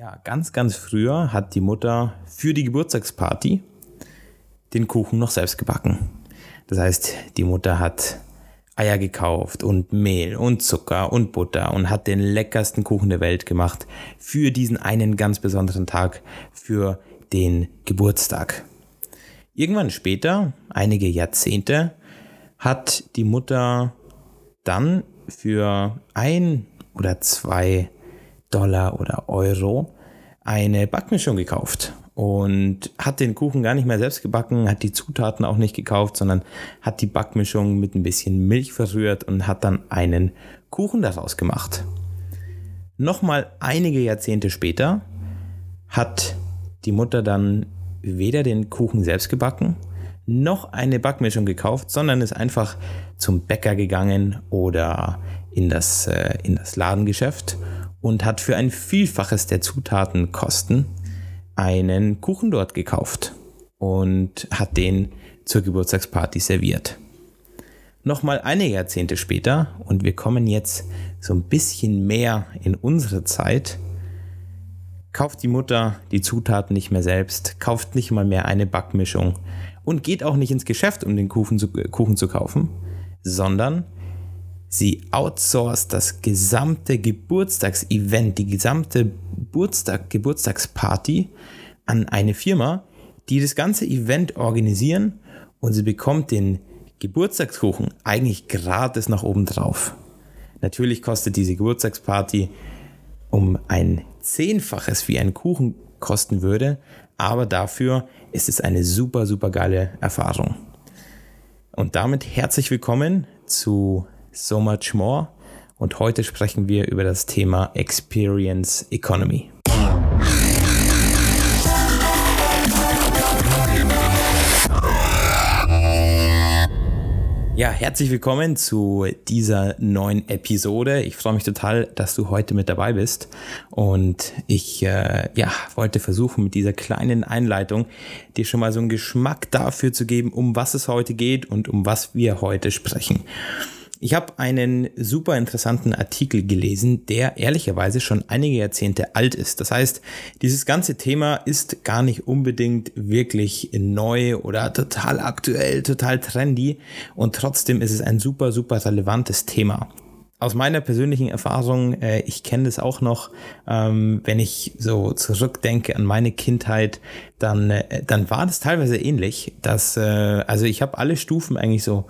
Ja, ganz, ganz früher hat die Mutter für die Geburtstagsparty den Kuchen noch selbst gebacken. Das heißt, die Mutter hat Eier gekauft und Mehl und Zucker und Butter und hat den leckersten Kuchen der Welt gemacht für diesen einen ganz besonderen Tag, für den Geburtstag. Irgendwann später, einige Jahrzehnte, hat die Mutter dann für ein oder zwei Dollar oder Euro eine Backmischung gekauft und hat den Kuchen gar nicht mehr selbst gebacken, hat die Zutaten auch nicht gekauft, sondern hat die Backmischung mit ein bisschen Milch verrührt und hat dann einen Kuchen daraus gemacht. Nochmal einige Jahrzehnte später hat die Mutter dann weder den Kuchen selbst gebacken, noch eine Backmischung gekauft, sondern ist einfach zum Bäcker gegangen oder in das, äh, in das Ladengeschäft und hat für ein Vielfaches der Zutatenkosten einen Kuchen dort gekauft und hat den zur Geburtstagsparty serviert. Nochmal einige Jahrzehnte später, und wir kommen jetzt so ein bisschen mehr in unsere Zeit, kauft die Mutter die Zutaten nicht mehr selbst, kauft nicht mal mehr eine Backmischung und geht auch nicht ins Geschäft, um den Kuchen zu, Kuchen zu kaufen, sondern Sie outsourced das gesamte Geburtstagsevent, die gesamte Geburtstag, Geburtstagsparty an eine Firma, die das ganze Event organisieren und sie bekommt den Geburtstagskuchen eigentlich gratis nach oben drauf. Natürlich kostet diese Geburtstagsparty um ein Zehnfaches wie ein Kuchen kosten würde, aber dafür ist es eine super, super geile Erfahrung. Und damit herzlich willkommen zu So Much More. Und heute sprechen wir über das Thema Experience Economy. Ja, herzlich willkommen zu dieser neuen Episode. Ich freue mich total, dass du heute mit dabei bist. Und ich äh, ja, wollte versuchen, mit dieser kleinen Einleitung dir schon mal so einen Geschmack dafür zu geben, um was es heute geht und um was wir heute sprechen. Ich habe einen super interessanten Artikel gelesen, der ehrlicherweise schon einige Jahrzehnte alt ist. Das heißt, dieses ganze Thema ist gar nicht unbedingt wirklich neu oder total aktuell, total trendy und trotzdem ist es ein super, super relevantes Thema aus meiner persönlichen Erfahrung, äh, ich kenne das auch noch, ähm, wenn ich so zurückdenke an meine Kindheit, dann, äh, dann war das teilweise ähnlich. Dass, äh, also ich habe alle Stufen eigentlich so,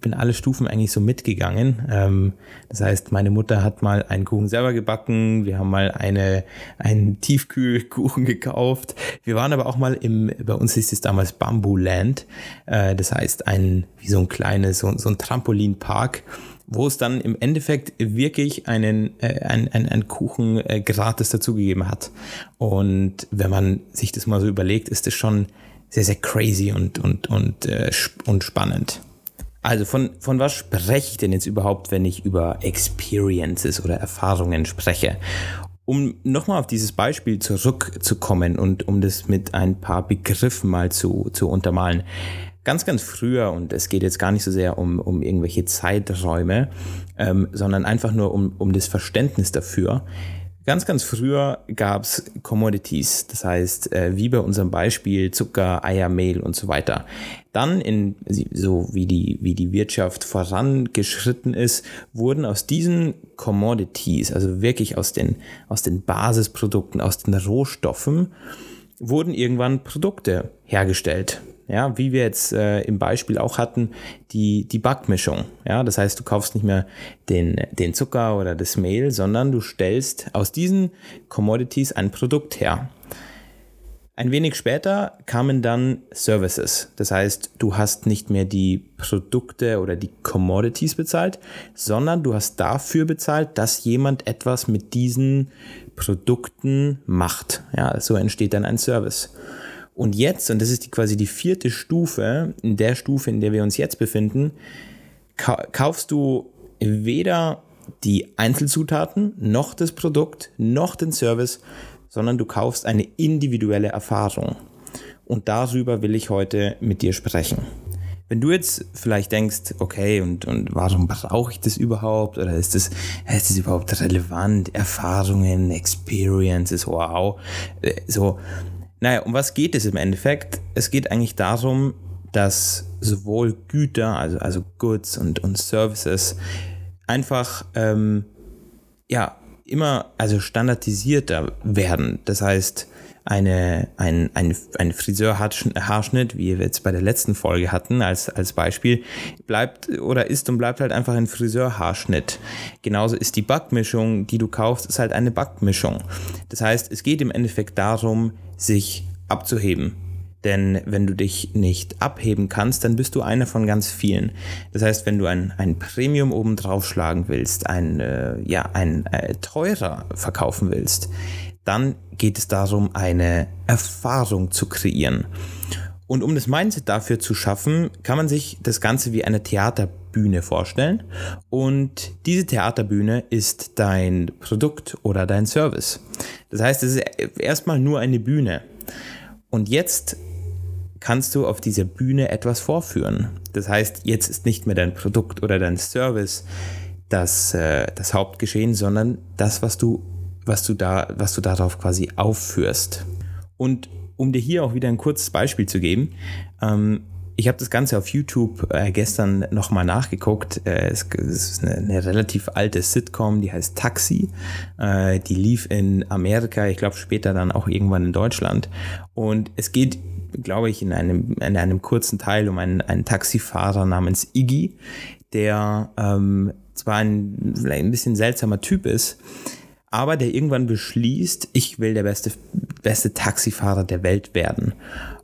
bin alle Stufen eigentlich so mitgegangen. Ähm, das heißt, meine Mutter hat mal einen Kuchen selber gebacken, wir haben mal eine, einen Tiefkühlkuchen gekauft. Wir waren aber auch mal im, bei uns hieß es damals Bamboo Land. Äh, das heißt, ein, wie so ein kleines, so, so ein Trampolinpark wo es dann im Endeffekt wirklich einen, äh, ein, ein, ein Kuchen äh, gratis dazugegeben hat. Und wenn man sich das mal so überlegt, ist das schon sehr, sehr crazy und, und, und, äh, und spannend. Also von, von was spreche ich denn jetzt überhaupt, wenn ich über Experiences oder Erfahrungen spreche? Um nochmal auf dieses Beispiel zurückzukommen und um das mit ein paar Begriffen mal zu, zu untermalen ganz, ganz früher, und es geht jetzt gar nicht so sehr um, um irgendwelche Zeiträume, ähm, sondern einfach nur um, um das Verständnis dafür. Ganz, ganz früher gab's Commodities, das heißt, äh, wie bei unserem Beispiel Zucker, Eier, Mehl und so weiter. Dann, in, so wie die, wie die Wirtschaft vorangeschritten ist, wurden aus diesen Commodities, also wirklich aus den, aus den Basisprodukten, aus den Rohstoffen, wurden irgendwann Produkte hergestellt. Ja, wie wir jetzt äh, im Beispiel auch hatten, die, die Backmischung. Ja, das heißt, du kaufst nicht mehr den, den Zucker oder das Mehl, sondern du stellst aus diesen Commodities ein Produkt her. Ein wenig später kamen dann Services. Das heißt, du hast nicht mehr die Produkte oder die Commodities bezahlt, sondern du hast dafür bezahlt, dass jemand etwas mit diesen Produkten macht. Ja, so entsteht dann ein Service. Und jetzt, und das ist die, quasi die vierte Stufe, in der Stufe, in der wir uns jetzt befinden, kaufst du weder die Einzelzutaten, noch das Produkt, noch den Service, sondern du kaufst eine individuelle Erfahrung. Und darüber will ich heute mit dir sprechen. wenn du jetzt vielleicht denkst, okay, und, und warum brauche ich das überhaupt? Oder ist das, ist das überhaupt relevant? Erfahrungen, Experiences, wow. Äh, so, naja, um was geht es im Endeffekt? Es geht eigentlich darum, dass sowohl Güter, also, also Goods und, und Services, einfach ähm, ja, immer also standardisierter werden. Das heißt, eine, ein, ein, ein Friseurhaarschnitt, wie wir jetzt bei der letzten Folge hatten, als, als Beispiel, bleibt oder ist und bleibt halt einfach ein Friseurhaarschnitt. Genauso ist die Backmischung, die du kaufst, ist halt eine Backmischung. Das heißt, es geht im Endeffekt darum, sich abzuheben. Denn wenn du dich nicht abheben kannst, dann bist du einer von ganz vielen. Das heißt, wenn du ein, ein Premium oben drauf schlagen willst, ein, äh, ja, ein äh, teurer verkaufen willst, dann geht es darum, eine Erfahrung zu kreieren. Und um das Mindset dafür zu schaffen, kann man sich das Ganze wie eine Theaterbühne vorstellen. Und diese Theaterbühne ist dein Produkt oder dein Service. Das heißt, es ist erstmal nur eine Bühne. Und jetzt kannst du auf dieser Bühne etwas vorführen. Das heißt, jetzt ist nicht mehr dein Produkt oder dein Service das, äh, das Hauptgeschehen, sondern das, was du was du da, was du darauf quasi aufführst. Und um dir hier auch wieder ein kurzes Beispiel zu geben, ähm, ich habe das Ganze auf YouTube äh, gestern nochmal nachgeguckt. Äh, es, es, ist eine, eine, relativ alte Sitcom, die heißt Taxi. Äh, die lief in Amerika, ich glaube später dann auch irgendwann in Deutschland. Und es geht, glaube ich, in einem, in einem kurzen Teil um einen, einen Taxifahrer namens Iggy, der ähm, zwar ein, ein bisschen seltsamer Typ ist, aber der irgendwann beschließt, ich will der beste, beste Taxifahrer der Welt werden.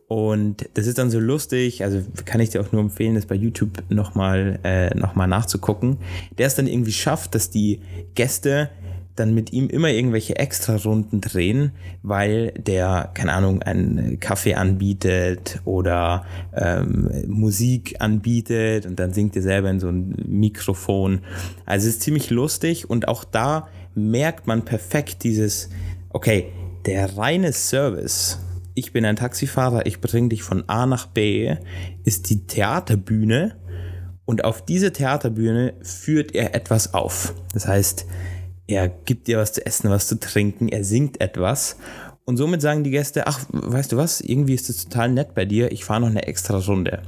Und das ist dann so lustig, also kann ich dir auch nur empfehlen, das bei YouTube nochmal äh, noch nachzugucken. Der es dann irgendwie schafft, dass die Gäste dann mit ihm immer irgendwelche extra Runden drehen, weil der, keine Ahnung, einen Kaffee anbietet oder ähm, Musik anbietet und dann singt er selber in so ein Mikrofon. Also es ist ziemlich lustig und auch da merkt man perfekt dieses, okay, der reine Service, ich bin ein Taxifahrer, ich bringe dich von A nach B, ist die Theaterbühne und auf diese Theaterbühne führt er etwas auf. Das heißt, er gibt dir was zu essen, was zu trinken, er singt etwas und somit sagen die Gäste, ach, weißt du was, irgendwie ist es total nett bei dir, ich fahre noch eine extra Runde.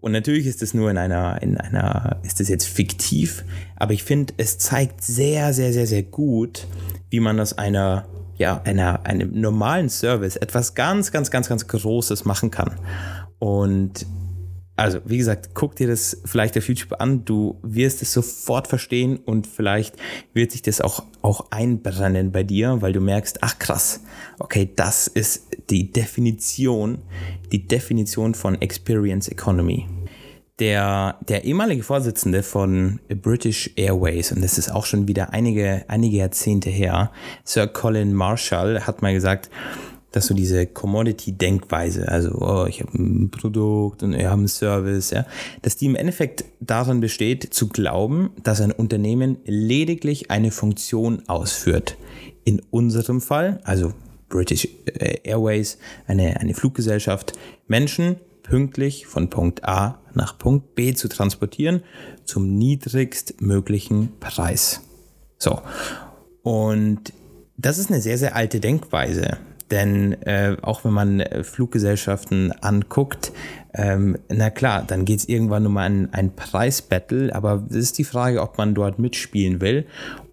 Und natürlich ist es nur in einer, in einer, ist es jetzt fiktiv, aber ich finde, es zeigt sehr, sehr, sehr, sehr gut, wie man aus einer, ja, einer, einem normalen Service etwas ganz, ganz, ganz, ganz Großes machen kann. Und also, wie gesagt, guck dir das vielleicht auf YouTube an. Du wirst es sofort verstehen und vielleicht wird sich das auch, auch einbrennen bei dir, weil du merkst, ach krass, okay, das ist die Definition, die Definition von Experience Economy. Der, der ehemalige Vorsitzende von British Airways, und das ist auch schon wieder einige, einige Jahrzehnte her, Sir Colin Marshall, hat mal gesagt, dass so diese Commodity-Denkweise, also oh, ich habe ein Produkt und wir haben einen Service, ja, dass die im Endeffekt darin besteht, zu glauben, dass ein Unternehmen lediglich eine Funktion ausführt. In unserem Fall, also British Airways, eine, eine Fluggesellschaft, Menschen pünktlich von Punkt A nach Punkt B zu transportieren zum niedrigstmöglichen Preis. So. Und das ist eine sehr, sehr alte Denkweise. Denn äh, auch wenn man äh, Fluggesellschaften anguckt, ähm, na klar, dann geht es irgendwann um ein, ein Preisbattle, aber es ist die Frage, ob man dort mitspielen will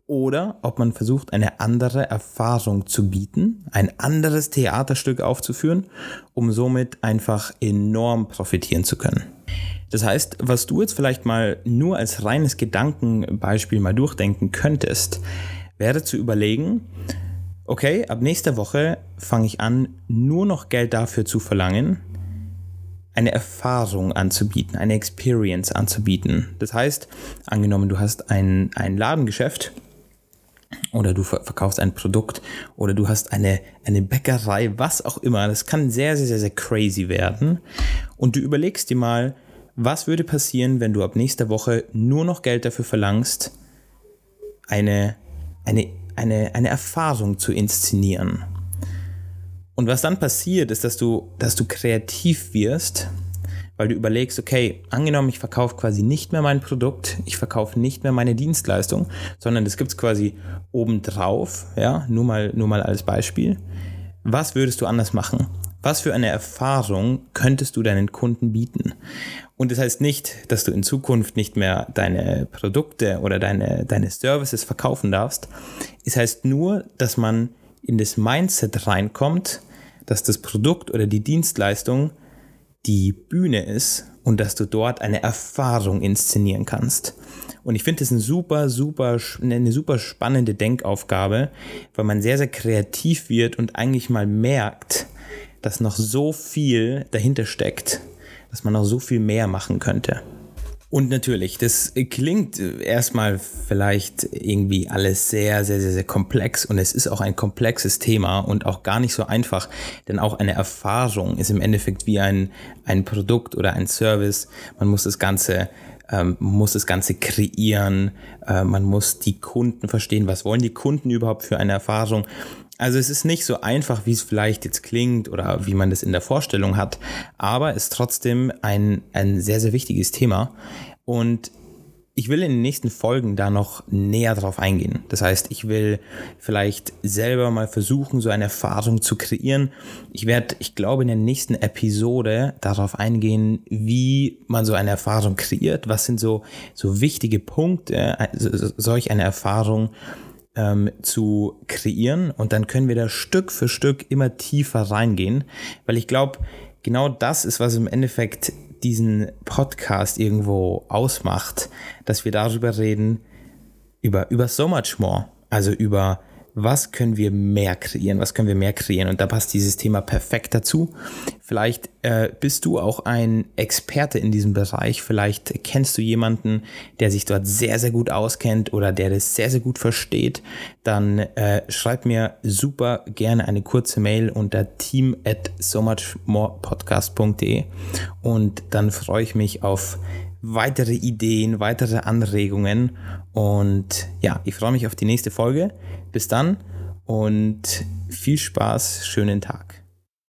oder ob man versucht, eine andere Erfahrung zu bieten, ein anderes Theaterstück aufzuführen, um somit einfach enorm profitieren zu können. Das heißt, was du jetzt vielleicht mal nur als reines Gedankenbeispiel mal durchdenken könntest, wäre zu überlegen, okay, ab nächster Woche fange ich an, nur noch Geld dafür zu verlangen, eine Erfahrung anzubieten, eine Experience anzubieten. Das heißt, angenommen, du hast ein, ein Ladengeschäft oder du verkaufst ein Produkt oder du hast eine, eine Bäckerei, was auch immer. Das kann sehr, sehr, sehr, sehr crazy werden. Und du überlegst dir mal, was würde passieren, wenn du ab nächster Woche nur noch Geld dafür verlangst, eine, eine eine, eine Erfahrung zu inszenieren. Und was dann passiert, ist, dass du, dass du kreativ wirst, weil du überlegst, okay, angenommen, ich verkaufe quasi nicht mehr mein Produkt, ich verkaufe nicht mehr meine Dienstleistung, sondern das gibt es quasi obendrauf, ja, nur mal, nur mal als Beispiel. Was würdest du anders machen? Was für eine Erfahrung könntest du deinen Kunden bieten? Und das heißt nicht, dass du in Zukunft nicht mehr deine Produkte oder deine, deine Services verkaufen darfst. Es heißt nur, dass man in das Mindset reinkommt, dass das Produkt oder die Dienstleistung die Bühne ist und dass du dort eine Erfahrung inszenieren kannst. Und ich finde das eine super, super, eine super spannende Denkaufgabe, weil man sehr, sehr kreativ wird und eigentlich mal merkt, dass noch so viel dahinter steckt, dass man noch so viel mehr machen könnte. Und natürlich, das klingt erstmal vielleicht irgendwie alles sehr, sehr, sehr, sehr komplex und es ist auch ein komplexes Thema und auch gar nicht so einfach, denn auch eine Erfahrung ist im Endeffekt wie ein, ein Produkt oder ein Service. Man muss das Ganze ähm, muss das Ganze kreieren, äh, man muss die Kunden verstehen, was wollen die Kunden überhaupt für eine Erfahrung. Also es ist nicht so einfach, wie es vielleicht jetzt klingt oder wie man das in der Vorstellung hat, aber ist trotzdem ein, ein sehr, sehr wichtiges Thema. Und ich will in den nächsten Folgen da noch näher drauf eingehen. Das heißt, ich will vielleicht selber mal versuchen, so eine Erfahrung zu kreieren. Ich werde, ich glaube, in der nächsten Episode darauf eingehen, wie man so eine Erfahrung kreiert. Was sind so, so wichtige Punkte, solch eine Erfahrung ähm, zu kreieren. Und dann können wir da Stück für Stück immer tiefer reingehen, weil ich glaube, genau das ist, was im Endeffekt diesen Podcast irgendwo ausmacht, dass wir darüber reden, über, über so much more, also über was können wir mehr kreieren, was können wir mehr kreieren. Und da passt dieses Thema perfekt dazu. Vielleicht äh, bist du auch ein Experte in diesem Bereich, vielleicht kennst du jemanden, der sich dort sehr, sehr gut auskennt oder der das sehr, sehr gut versteht, dann äh, schreib mir super gerne eine kurze Mail unter team at so much more podcast.de und dann freue ich mich auf weitere Ideen, weitere Anregungen und ja, ich freue mich auf die nächste Folge. Bis dann und viel Spaß, schönen Tag.